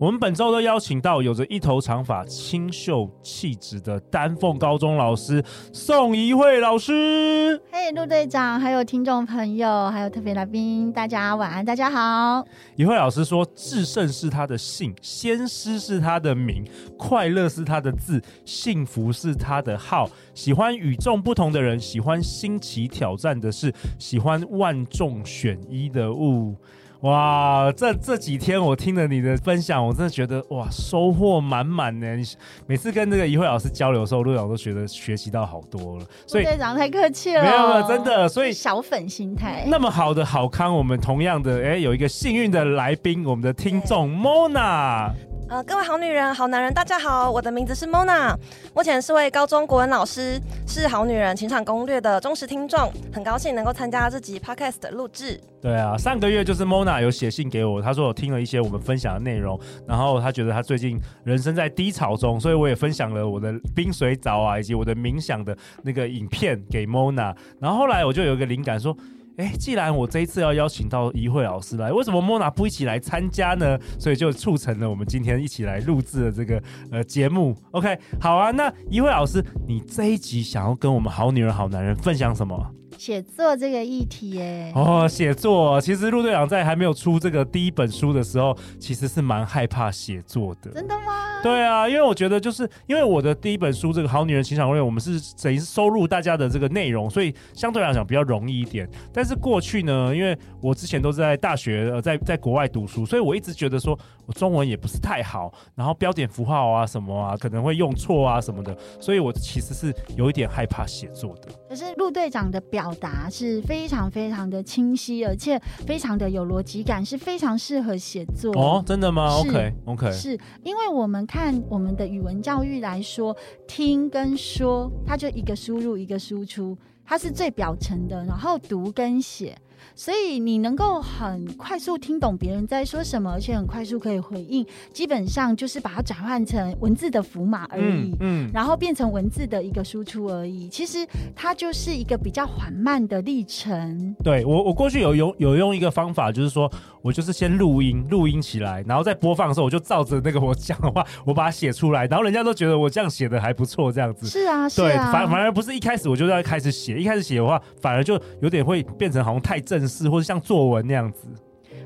我们本周都邀请到有着一头长发、清秀气质的丹凤高中老师宋怡慧老师。嘿，陆队长，还有听众朋友，还有特别来宾，大家晚安，大家好。怡慧老师说：“至圣是他的姓，先师是他的名，快乐是他的字，幸福是他的号。喜欢与众不同的人，喜欢新奇挑战的事，喜欢万众选一的物。”哇，这这几天我听了你的分享，我真的觉得哇，收获满满呢。你每次跟那个怡慧老师交流的时候，陆老师都觉得学习到好多了。所以队长太客气了，没有没有，真的。所以小粉心态，那么好的好康，我们同样的哎，有一个幸运的来宾，我们的听众 Mona。呃，各位好女人、好男人，大家好，我的名字是 Mona，目前是位高中国文老师，是好女人情场攻略的忠实听众，很高兴能够参加这集 Podcast 的录制。对啊，上个月就是 Mona 有写信给我，他说我听了一些我们分享的内容，然后他觉得他最近人生在低潮中，所以我也分享了我的冰水澡啊，以及我的冥想的那个影片给 Mona，然后后来我就有一个灵感说。哎，既然我这一次要邀请到怡慧老师来，为什么莫娜不一起来参加呢？所以就促成了我们今天一起来录制的这个呃节目。OK，好啊，那怡慧老师，你这一集想要跟我们好女人、好男人分享什么？写作这个议题，耶，哦，写作，其实陆队长在还没有出这个第一本书的时候，其实是蛮害怕写作的。真的吗？对啊，因为我觉得就是因为我的第一本书这个《好女人情场攻略》，我们是等于是收录大家的这个内容，所以相对来讲比较容易一点。但是过去呢，因为我之前都是在大学呃在在国外读书，所以我一直觉得说我中文也不是太好，然后标点符号啊什么啊可能会用错啊什么的，所以我其实是有一点害怕写作的。可是陆队长的表达是非常非常的清晰，而且非常的有逻辑感，是非常适合写作哦。真的吗？OK OK，是因为我们看我们的语文教育来说，听跟说，它就一个输入一个输出，它是最表层的，然后读跟写。所以你能够很快速听懂别人在说什么，而且很快速可以回应，基本上就是把它转换成文字的符码而已，嗯，嗯，然后变成文字的一个输出而已。其实它就是一个比较缓慢的历程。对，我，我过去有用有用一个方法，就是说我就是先录音，录音起来，然后在播放的时候，我就照着那个我讲的话，我把它写出来，然后人家都觉得我这样写的还不错，这样子。是啊，是啊。对，反反而不是一开始我就要开始写，一开始写的话，反而就有点会变成好像太正式，或者像作文那样子。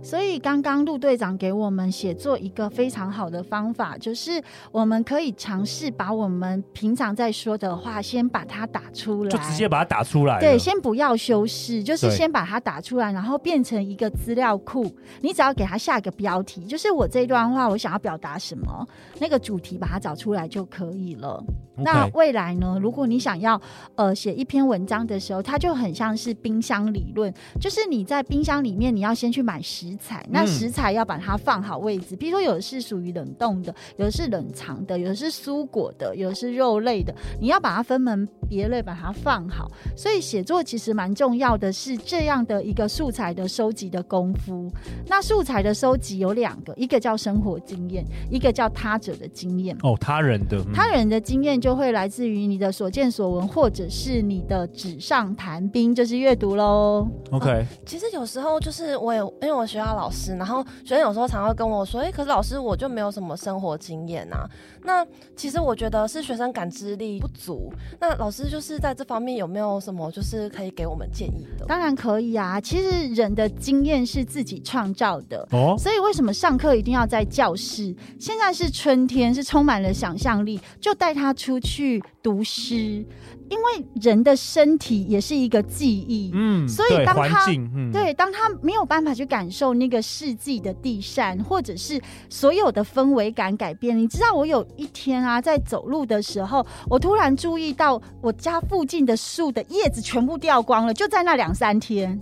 所以刚刚陆队长给我们写作一个非常好的方法，就是我们可以尝试把我们平常在说的话先把它打出来，就直接把它打出来。对，先不要修饰，就是先把它打出来，然后变成一个资料库。你只要给它下一个标题，就是我这段话我想要表达什么，那个主题把它找出来就可以了。Okay. 那未来呢？如果你想要呃写一篇文章的时候，它就很像是冰箱理论，就是你在冰箱里面，你要先去买食。食材，那食材要把它放好位置。比如说，有的是属于冷冻的，有的是冷藏的，有的是蔬果的，有的是肉类的。你要把它分门别类，把它放好。所以写作其实蛮重要的，是这样的一个素材的收集的功夫。那素材的收集有两个，一个叫生活经验，一个叫他者的经验。哦，他人的，嗯、他人的经验就会来自于你的所见所闻，或者是你的纸上谈兵，就是阅读喽。OK，、嗯、其实有时候就是我有，因为我学。老师，然后学生有时候常会跟我说：“哎，可是老师，我就没有什么生活经验啊。”那其实我觉得是学生感知力不足。那老师就是在这方面有没有什么就是可以给我们建议的？当然可以啊。其实人的经验是自己创造的哦，所以为什么上课一定要在教室？现在是春天，是充满了想象力，就带他出去读诗。因为人的身体也是一个记忆，嗯，所以当他对，嗯、对，当他没有办法去感受那个世纪的地扇，或者是所有的氛围感改变，你知道，我有一天啊，在走路的时候，我突然注意到我家附近的树的叶子全部掉光了，就在那两三天。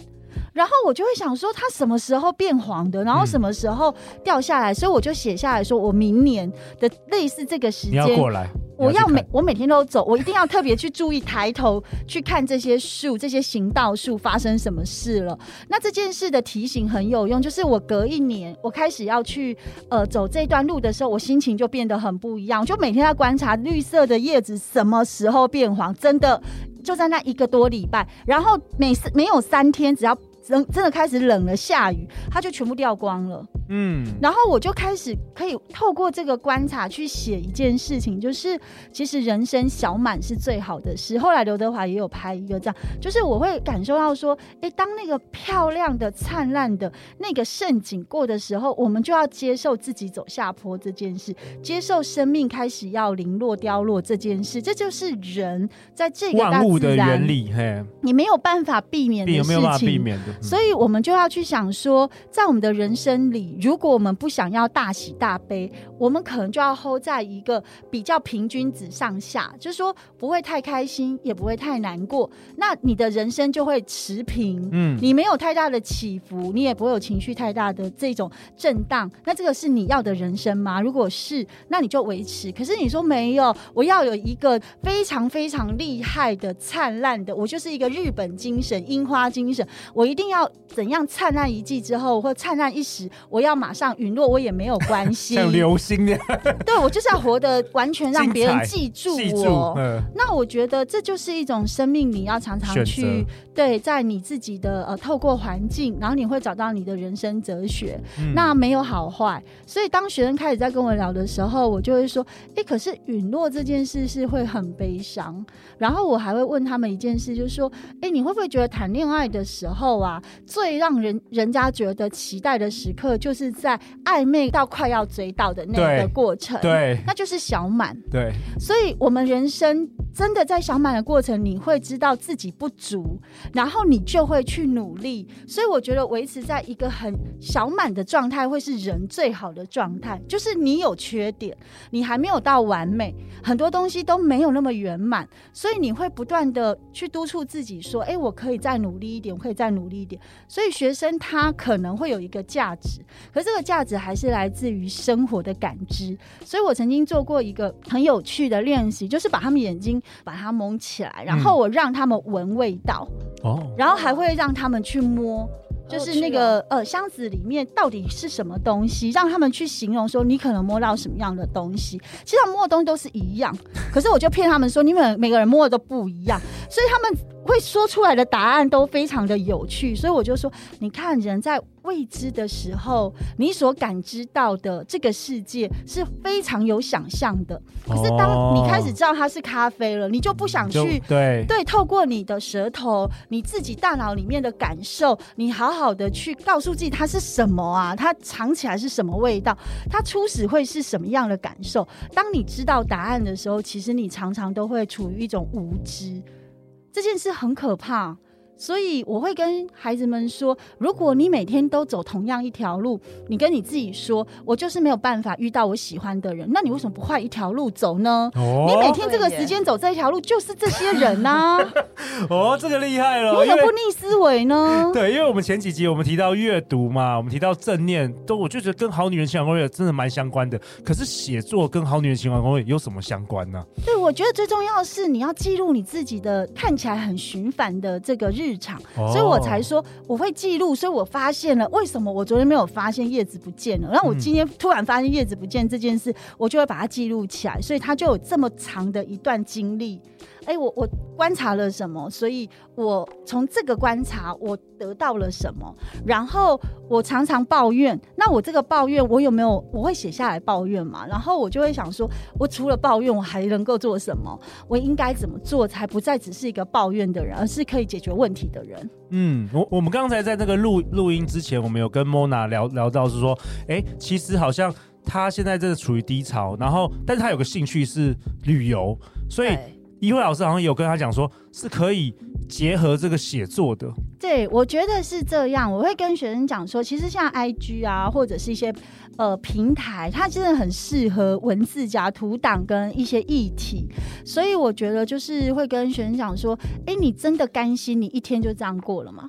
然后我就会想说，它什么时候变黄的，然后什么时候掉下来，嗯、所以我就写下来说，我明年的类似这个时间，你要过来，我要每我每天都走，我一定要特别去注意抬头去看这些树，这些行道树发生什么事了。那这件事的提醒很有用，就是我隔一年我开始要去呃走这段路的时候，我心情就变得很不一样，就每天在观察绿色的叶子什么时候变黄，真的就在那一个多礼拜，然后每次没有三天，只要。冷真的开始冷了，下雨，它就全部掉光了。嗯，然后我就开始可以透过这个观察去写一件事情，就是其实人生小满是最好的事。后来刘德华也有拍一个这样，就是我会感受到说，哎，当那个漂亮的、灿烂的那个盛景过的时候，我们就要接受自己走下坡这件事，接受生命开始要零落凋落这件事，这就是人在这个万物的原理。嘿，你没有办法避免的事情，没有办法避免的。所以我们就要去想说，在我们的人生里，如果我们不想要大喜大悲，我们可能就要 hold 在一个比较平均值上下，就是说不会太开心，也不会太难过。那你的人生就会持平，嗯，你没有太大的起伏，你也不会有情绪太大的这种震荡。那这个是你要的人生吗？如果是，那你就维持。可是你说没有，我要有一个非常非常厉害的、灿烂的，我就是一个日本精神、樱花精神，我一定要怎样灿烂一季之后，或灿烂一时，我要马上陨落，我也没有关系。像流星那样，对，我就是要活得完全让别人记住我。那我觉得这就是一种生命，你要常常去对，在你自己的呃，透过环境，然后你会找到你的人生哲学。嗯、那没有好坏，所以当学生开始在跟我聊的时候，我就会说：哎、欸，可是陨落这件事是会很悲伤。然后我还会问他们一件事，就是说：哎、欸，你会不会觉得谈恋爱的时候啊，最让人人家觉得期待的时刻，就是在暧昧到快要追到的那个过程，对，对，那就是小满，对。所以，我们人生真的在小满的过程，你会知道自己不足，然后你就会去努力。所以，我觉得维持在一个很小满的状态，会是人最好的状态。就是你有缺点，你还没有到完美，很多东西都没有那么圆满，所以你会不断的去督促自己说：“哎，我可以再努力一点，我可以再努力一点。”所以学生他可能会有一个价值，可这个价值还是来自于生活的感知。所以我曾经做过一个很有趣的练习，就是把他们眼睛把它蒙起来，然后我让他们闻味道，哦，然后还会让他们去摸。就是那个呃箱子里面到底是什么东西，让他们去形容说你可能摸到什么样的东西。其实他们摸的东西都是一样，可是我就骗他们说你们每个人摸的都不一样，所以他们会说出来的答案都非常的有趣。所以我就说，你看人在。未知的时候，你所感知到的这个世界是非常有想象的。可是当你开始知道它是咖啡了，你就不想去对对，透过你的舌头，你自己大脑里面的感受，你好好的去告诉自己它是什么啊？它尝起来是什么味道？它初始会是什么样的感受？当你知道答案的时候，其实你常常都会处于一种无知，这件事很可怕。所以我会跟孩子们说，如果你每天都走同样一条路，你跟你自己说，我就是没有办法遇到我喜欢的人，那你为什么不换一条路走呢？哦、你每天这个时间走这一条路，就是这些人呐、啊。哦，这个厉害了，为什么不逆思维呢？对，因为我们前几集我们提到阅读嘛，我们提到正念，都我就觉得跟好女人情感攻略真的蛮相关的。可是写作跟好女人情感攻略有什么相关呢？对，我觉得最重要的是你要记录你自己的看起来很循环的这个日。市场，所以我才说我会记录，所以我发现了为什么我昨天没有发现叶子不见了，然后我今天突然发现叶子不见这件事，我就会把它记录起来，所以它就有这么长的一段经历。哎，我我观察了什么？所以我从这个观察，我得到了什么？然后我常常抱怨，那我这个抱怨，我有没有？我会写下来抱怨嘛？然后我就会想说，我除了抱怨，我还能够做什么？我应该怎么做，才不再只是一个抱怨的人，而是可以解决问题的人？嗯，我我们刚才在那个录录音之前，我们有跟 Mona 聊聊到，是说，哎，其实好像他现在真的处于低潮，然后，但是他有个兴趣是旅游，所以。怡慧老师好像有跟他讲说，是可以结合这个写作的。对，我觉得是这样。我会跟学生讲说，其实像 IG 啊，或者是一些呃平台，它真的很适合文字加图档跟一些议题。所以我觉得就是会跟学生讲说，哎，你真的甘心你一天就这样过了吗？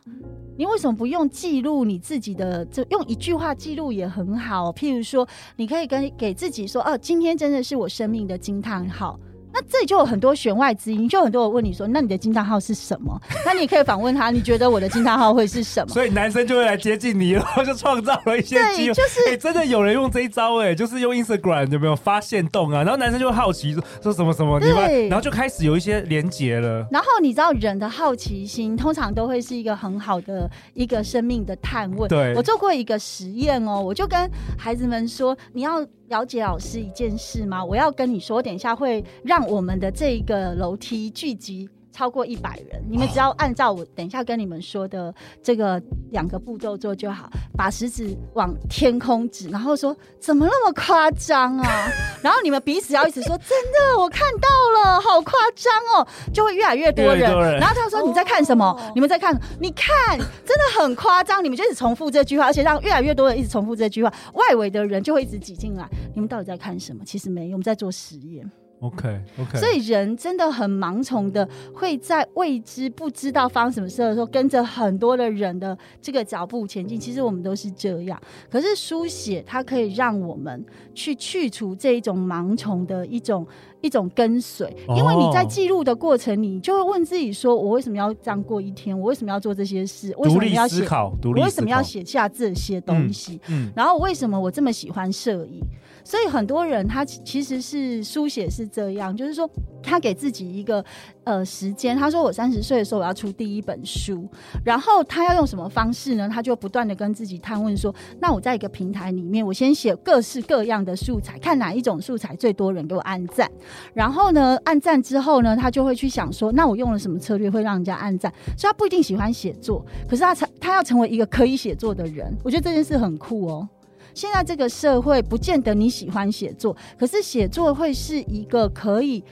你为什么不用记录你自己的？这用一句话记录也很好。譬如说，你可以跟给自己说：“哦，今天真的是我生命的惊叹号。”那这里就有很多弦外之音，就很多人问你说：“那你的惊叹号是什么？” 那你可以反问他：“你觉得我的惊叹号会是什么？”所以男生就会来接近你，然后就创造了一些机会。就是、欸、真的有人用这一招哎、欸，就是用 Instagram 有没有发现动啊？然后男生就会好奇说说什么什么，对，然后就开始有一些连结了。然后你知道人的好奇心通常都会是一个很好的一个生命的探问。对，我做过一个实验哦，我就跟孩子们说：“你要。”了解老师一件事吗？我要跟你说，等一下会让我们的这个楼梯聚集超过一百人，你们只要按照我等一下跟你们说的这个两个步骤做就好。把食指往天空指，然后说怎么那么夸张啊？然后你们彼此要一直说真的，我看到了，好夸张哦，就会越来越多人。多人然后他说你在看什么？哦、你们在看？你看，真的很夸张。你们就一直重复这句话，而且让越来越多人一直重复这句话，外围的人就会一直挤进来。你们到底在看什么？其实没有，我们在做实验。OK OK。所以人真的很盲从的，会在未知不知道发生什么事的时候，跟着很多的人的这个脚步前进。其实我们都是这样。可是书写它可以让我们去去除这一种盲从的一种一种跟随，因为你在记录的过程，你就会问自己说：我为什么要这样过一天？我为什么要做这些事？为什么要写？我为什么要写下这些东西？嗯，嗯，然后为什么我这么喜欢摄影？所以很多人他其实是书写是这样，就是说他给自己一个呃时间，他说我三十岁的时候我要出第一本书，然后他要用什么方式呢？他就不断的跟自己探问说，那我在一个平台里面，我先写各式各样的素材，看哪一种素材最多人给我按赞，然后呢按赞之后呢，他就会去想说，那我用了什么策略会让人家按赞？所以他不一定喜欢写作，可是他成他要成为一个可以写作的人，我觉得这件事很酷哦。现在这个社会不见得你喜欢写作，可是写作会是一个可以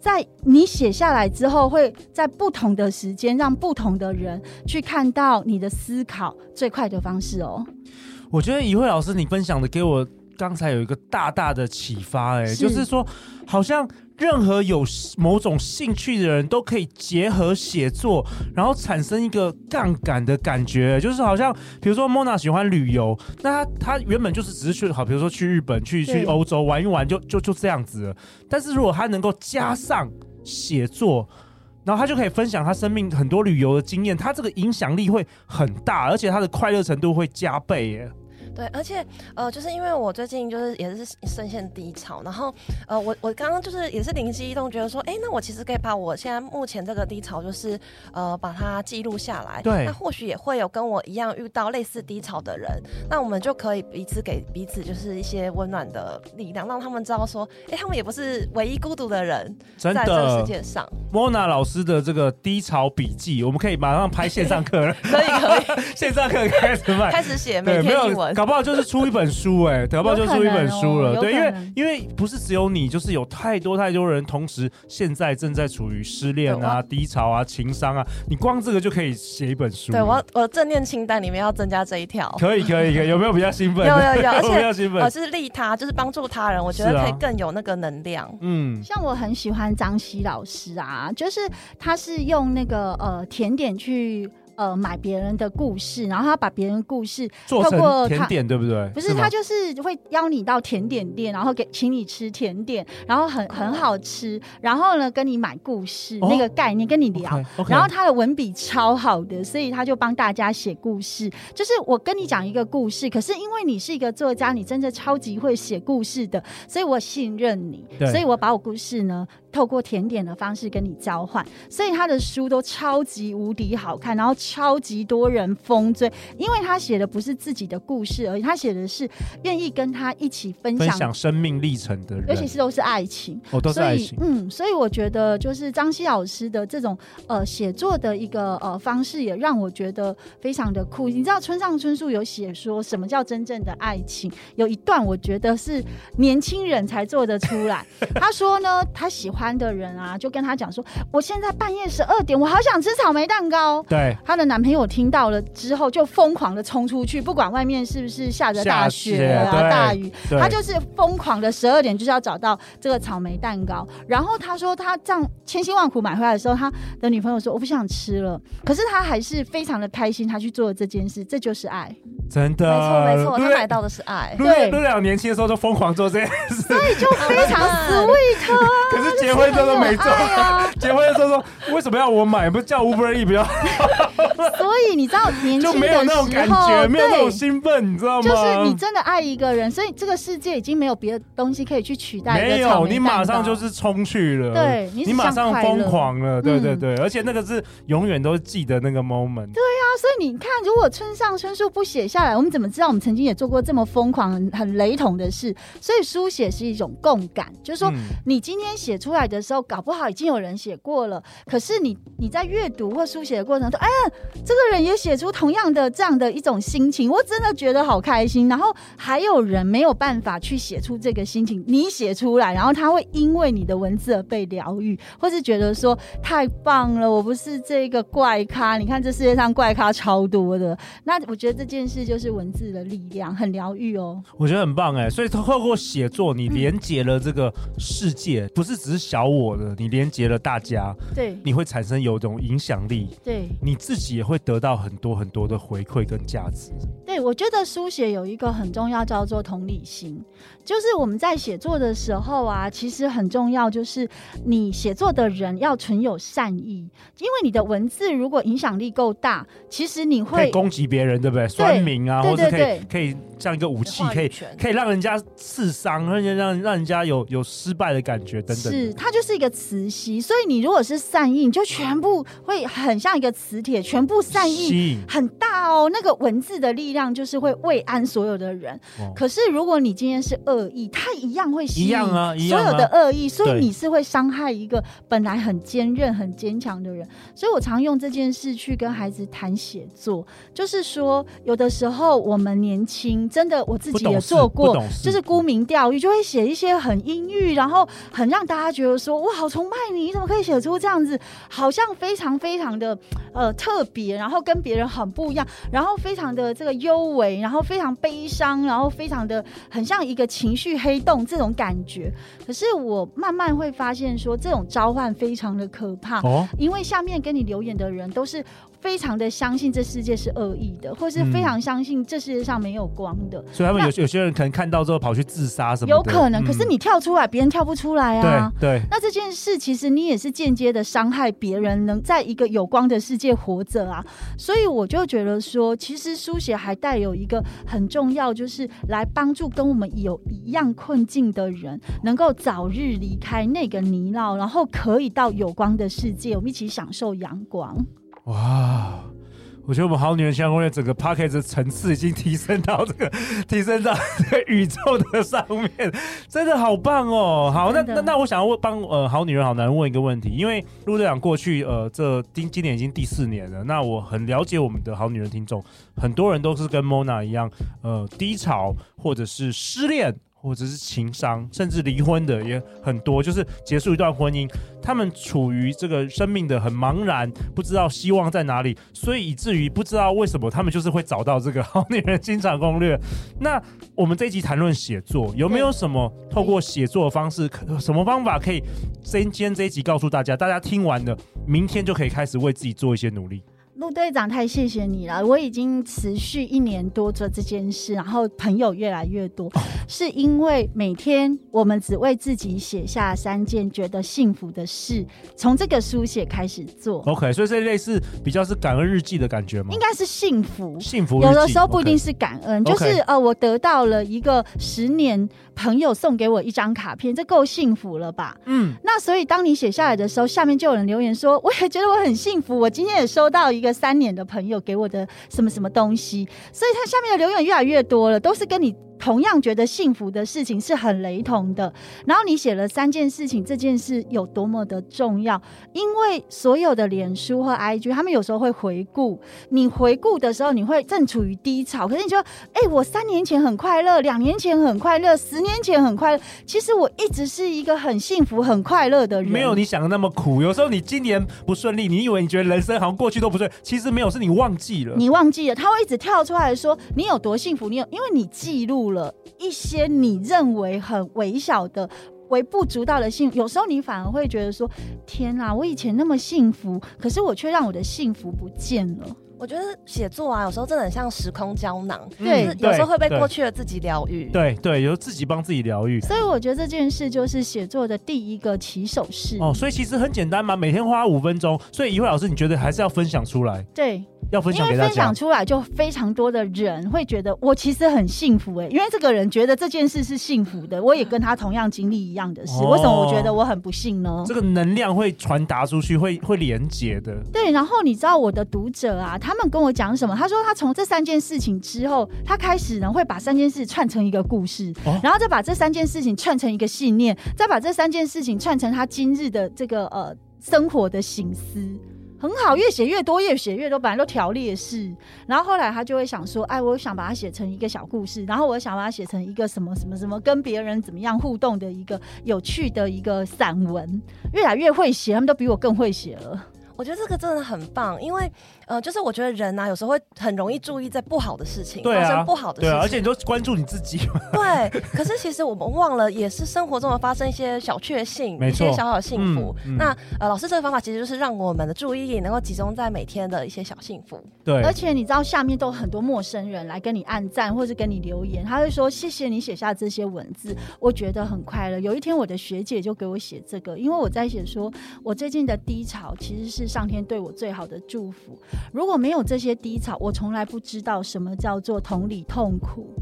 在你写下来之后，会在不同的时间让不同的人去看到你的思考最快的方式哦。我觉得怡慧老师你分享的给我刚才有一个大大的启发，哎，就是说好像。任何有某种兴趣的人都可以结合写作，然后产生一个杠杆的感觉，就是好像比如说 Mona 喜欢旅游，那他他原本就是只是去好，比如说去日本、去去欧洲玩一玩就，就就就这样子了。但是如果他能够加上写作，然后他就可以分享他生命很多旅游的经验，他这个影响力会很大，而且他的快乐程度会加倍耶。对，而且呃，就是因为我最近就是也是深陷低潮，然后呃，我我刚刚就是也是灵机一动，觉得说，哎，那我其实可以把我现在目前这个低潮，就是呃，把它记录下来。对，那或许也会有跟我一样遇到类似低潮的人，那我们就可以彼此给彼此就是一些温暖的力量，让他们知道说，哎，他们也不是唯一孤独的人，在这个世界上。Mona 老师的这个低潮笔记，我们可以马上拍线上课了。可以可以，线上课开始卖，开始写每天一文。搞不好就是出一本书哎、欸，搞不好就出一本书了。对，因为因为不是只有你，就是有太多太多人同时现在正在处于失恋啊、低潮啊、情伤啊，你光这个就可以写一本书。对我，我正念清单里面要增加这一条。可以可以可以，有没有比较兴奋？有有有，而且比较兴奋，而是利他，就是帮助他人，我觉得可以更有那个能量。啊、嗯，像我很喜欢张希老师啊，就是他是用那个呃甜点去。呃，买别人的故事，然后他把别人故事透过做成甜点，对不对？不是，是他就是会邀你到甜点店，然后给请你吃甜点，然后很很好吃，然后呢跟你买故事、哦、那个概念跟你聊，okay, okay 然后他的文笔超好的，所以他就帮大家写故事。就是我跟你讲一个故事，可是因为你是一个作家，你真的超级会写故事的，所以我信任你，所以我把我故事呢。透过甜点的方式跟你交换，所以他的书都超级无敌好看，然后超级多人疯追，因为他写的不是自己的故事而已，他写的是愿意跟他一起分享，分享生命历程的人，尤其是都是爱情，哦，都是爱情，嗯，所以我觉得就是张希老师的这种呃写作的一个呃方式，也让我觉得非常的酷。你知道村上春树有写说什么叫真正的爱情？有一段我觉得是年轻人才做得出来。他说呢，他喜欢。的人啊，就跟他讲说，我现在半夜十二点，我好想吃草莓蛋糕。对，他她的男朋友听到了之后，就疯狂的冲出去，不管外面是不是下着大雪啊、大雨，他就是疯狂的十二点就是要找到这个草莓蛋糕。然后他说他这样千辛万苦买回来的时候，他的女朋友说我不想吃了，可是他还是非常的开心，他去做了这件事，这就是爱。真的，没错没错，他买到的是爱。对，陆两年轻的时候就疯狂做这件事，所以就非常 sweet。可是结婚之后都没做。结婚的时候说，为什么要我买？不是叫 Uber Eats 比较好？所以你知道，年轻的时候就没有那种感觉，没有那种兴奋，你知道吗？就是你真的爱一个人，所以这个世界已经没有别的东西可以去取代。没有，你马上就是冲去了，对，你马上疯狂了，对对对，而且那个是永远都记得那个 moment。对啊，所以你看，如果村上春树不写下来，我们怎么知道我们曾经也做过这么疯狂、很很雷同的事？所以书写是一种共感，就是说你今天写出来的时候，搞不好已经有人写过了，可是你你在阅读或书写的过程中，哎呀，这个人也写出同样的这样的一种心情，我真的觉得好开心。然后还有人没有办法去写出这个心情，你写出来，然后他会因为你的文字而被疗愈，或是觉得说太棒了，我不是这个怪咖。你看这世界上怪咖超多的，那我觉得这件事就是文字的力量，很疗愈哦。我觉得很棒哎，所以透过写作，你连接了这个世界，嗯、不是只是小我的，你连接了大家，对，你会产生有种影响力，对，你自己也会得到很多很多的回馈跟价值。对，我觉得书写有一个很重要，叫做同理心。就是我们在写作的时候啊，其实很重要，就是你写作的人要存有善意，因为你的文字如果影响力够大，其实你会攻击别人，对不对？酸民啊，或者可以可以像一个武器，可以可以让人家刺伤，而且让让人家有有失败的感觉等等。是，它就是一个磁吸，所以你如果是善意，你就全部会很像一个磁铁，全部善意很大哦。那个文字的力量就是会慰安所有的人。哦、可是如果你今天是恶意，他一样会吸引所有的恶意，所以你是会伤害一个本来很坚韧、很坚强的人。所以我常用这件事去跟孩子谈写作，就是说，有的时候我们年轻，真的我自己也做过，就是沽名钓誉，就会写一些很阴郁，然后很让大家觉得说，我，好崇拜你，你怎么可以写出这样子，好像非常非常的呃特别，然后跟别人很不一样，然后非常的这个幽微，然后非常悲伤，然后非常的很像一个情绪黑洞这种感觉。可是我慢慢会发现说，这种召唤非常的可怕，哦，因为下面跟你留言的人都是。非常的相信这世界是恶意的，或是非常相信这世界上没有光的，嗯、所以他们有有些人可能看到之后跑去自杀什么的，有可能。嗯、可是你跳出来，别人跳不出来啊。对对。那这件事其实你也是间接的伤害别人，能在一个有光的世界活着啊。所以我就觉得说，其实书写还带有一个很重要，就是来帮助跟我们有一样困境的人，能够早日离开那个泥淖，然后可以到有光的世界，我们一起享受阳光。哇，我觉得我们好女人相攻略整个 podcast 的层次已经提升到这个，提升到这个宇宙的上面，真的好棒哦！好，那那那我想要问帮呃好女人好男人问一个问题，因为陆队长过去呃这今今年已经第四年了，那我很了解我们的好女人听众，很多人都是跟 Mona 一样，呃低潮或者是失恋。或者是情伤，甚至离婚的也很多，就是结束一段婚姻，他们处于这个生命的很茫然，不知道希望在哪里，所以以至于不知道为什么他们就是会找到这个 好女人经常攻略。那我们这一集谈论写作，有没有什么透过写作的方式，什么方法可以今天这一集告诉大家，大家听完了，明天就可以开始为自己做一些努力。陆队长，太谢谢你了！我已经持续一年多做这件事，然后朋友越来越多，是因为每天我们只为自己写下三件觉得幸福的事，从这个书写开始做。OK，所以这类似比较是感恩日记的感觉吗？应该是幸福，幸福。有的时候不一定是感恩.就是呃，我得到了一个十年朋友送给我一张卡片，这够幸福了吧？嗯。那所以当你写下来的时候，下面就有人留言说，我也觉得我很幸福，我今天也收到一个。三年的朋友给我的什么什么东西，所以他下面的留言越来越多了，都是跟你同样觉得幸福的事情是很雷同的。然后你写了三件事情，这件事有多么的重要？因为所有的脸书和 IG，他们有时候会回顾。你回顾的时候，你会正处于低潮，可是你说，哎、欸，我三年前很快乐，两年前很快乐，十年前很快乐。其实我一直是一个很幸福、很快乐的人。没有你想的那么苦。有时候你今年不顺利，你以为你觉得人生好像过去都不顺，其实没有，是你忘记了。你忘记了，他会一直跳出来说你有多幸福，你有，因为你记录了了一些你认为很微小的、微不足道的幸。有时候你反而会觉得说：天哪，我以前那么幸福，可是我却让我的幸福不见了。我觉得写作啊，有时候真的很像时空胶囊，对，有时候会被过去的自己疗愈。对对，有时候自己帮自己疗愈。所以我觉得这件事就是写作的第一个起手式。哦，所以其实很简单嘛，每天花五分钟。所以一慧老师，你觉得还是要分享出来？对。要分享给大家，因为分享出来就非常多的人会觉得我其实很幸福哎、欸，因为这个人觉得这件事是幸福的，我也跟他同样经历一样的事，哦、为什么我觉得我很不幸呢？这个能量会传达出去，会会连接的。对，然后你知道我的读者啊，他们跟我讲什么？他说他从这三件事情之后，他开始呢会把三件事串成一个故事，哦、然后再把这三件事情串成一个信念，再把这三件事情串成他今日的这个呃生活的醒思。很好，越写越多，越写越多，本来都条列式，然后后来他就会想说，哎，我想把它写成一个小故事，然后我想把它写成一个什么什么什么，跟别人怎么样互动的一个有趣的一个散文，越来越会写，他们都比我更会写了。我觉得这个真的很棒，因为呃，就是我觉得人啊，有时候会很容易注意在不好的事情，对啊、发生不好的事情，对、啊，而且你都关注你自己。对，可是其实我们忘了，也是生活中的发生一些小确幸，一些小小的幸福。嗯嗯、那呃，老师这个方法其实就是让我们的注意力能够集中在每天的一些小幸福。对，而且你知道下面都有很多陌生人来跟你按赞，或是跟你留言，他会说谢谢你写下这些文字，我觉得很快乐。有一天我的学姐就给我写这个，因为我在写说我最近的低潮其实是上天对我最好的祝福。如果没有这些低潮，我从来不知道什么叫做同理痛苦。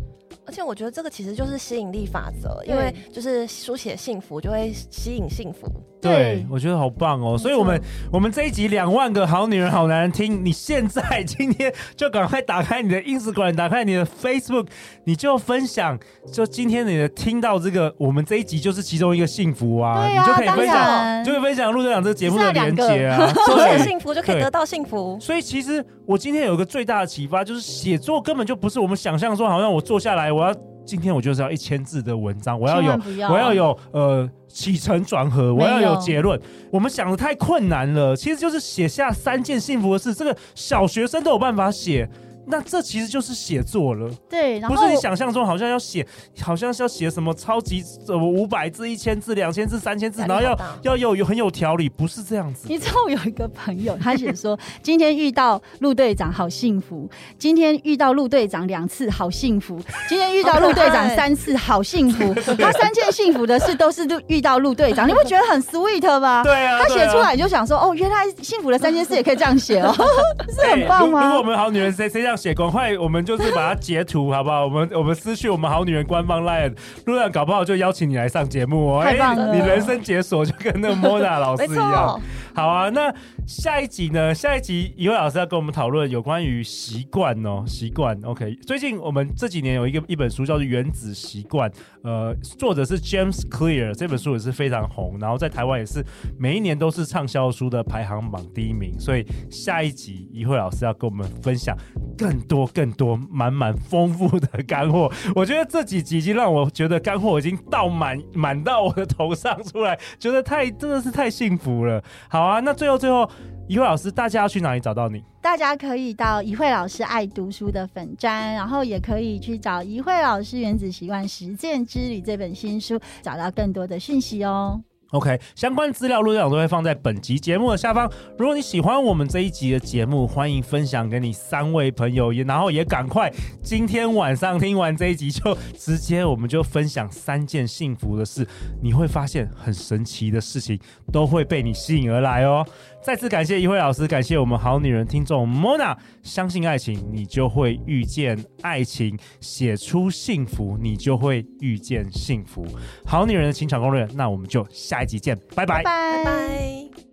而且我觉得这个其实就是吸引力法则，因为就是书写幸福就会吸引幸福。对，我觉得好棒哦！所以，我们我们这一集两万个好女人好男人听，你现在今天就赶快打开你的 Instagram，打开你的 Facebook，你就分享，就今天你的听到这个，我们这一集就是其中一个幸福啊，啊你就可以分享，然就可以分享陆队长这个节目的连接啊，书写幸福就可以得到幸福。所以，其实我今天有一个最大的启发，就是写作根本就不是我们想象说，好像我坐下来，我要今天我就是要一千字的文章，我要有，要我要有呃。起承转合，我要有结论。我们想的太困难了，其实就是写下三件幸福的事，这个小学生都有办法写。那这其实就是写作了，对，然后不是你想象中好像要写，好像是要写什么超级什么五百字、一千字、两千字、三千字，然后要要有有很有条理，不是这样子。你知道我有一个朋友，他写说今天遇到陆队长好幸福，今天遇到陆队长两次好幸福，今天遇到陆队长三次好幸福。他三件幸福的事都是遇到陆队长，你不觉得很 sweet 吗？对啊，他写出来就想说哦，原来幸福的三件事也可以这样写哦，是很棒吗？如果我们好女人谁谁这样。写，赶快，我们就是把它截图，好不好？我们我们私去我们好女人官方 line，路上搞不好就邀请你来上节目哦。你人生解锁就跟那个莫娜老师一样。好啊，那下一集呢？下一集怡慧老师要跟我们讨论有关于习惯哦，习惯。OK，最近我们这几年有一个一本书叫做《原子习惯》，呃，作者是 James Clear，这本书也是非常红，然后在台湾也是每一年都是畅销书的排行榜第一名。所以下一集怡慧老师要跟我们分享更多更多满满丰富的干货。我觉得这几集已经让我觉得干货已经倒满满到我的头上出来，觉得太真的是太幸福了。好。好啊，那最后最后，怡慧老师，大家要去哪里找到你？大家可以到怡慧老师爱读书的粉专，然后也可以去找怡慧老师《原子习惯实践之旅》这本新书，找到更多的讯息哦。OK，相关资料陆队长都会放在本集节目的下方。如果你喜欢我们这一集的节目，欢迎分享给你三位朋友，也然后也赶快今天晚上听完这一集，就直接我们就分享三件幸福的事，你会发现很神奇的事情都会被你吸引而来哦。再次感谢一慧老师，感谢我们好女人听众 Mona，相信爱情，你就会遇见爱情；写出幸福，你就会遇见幸福。好女人的情场攻略，那我们就下一集见，拜拜，拜拜。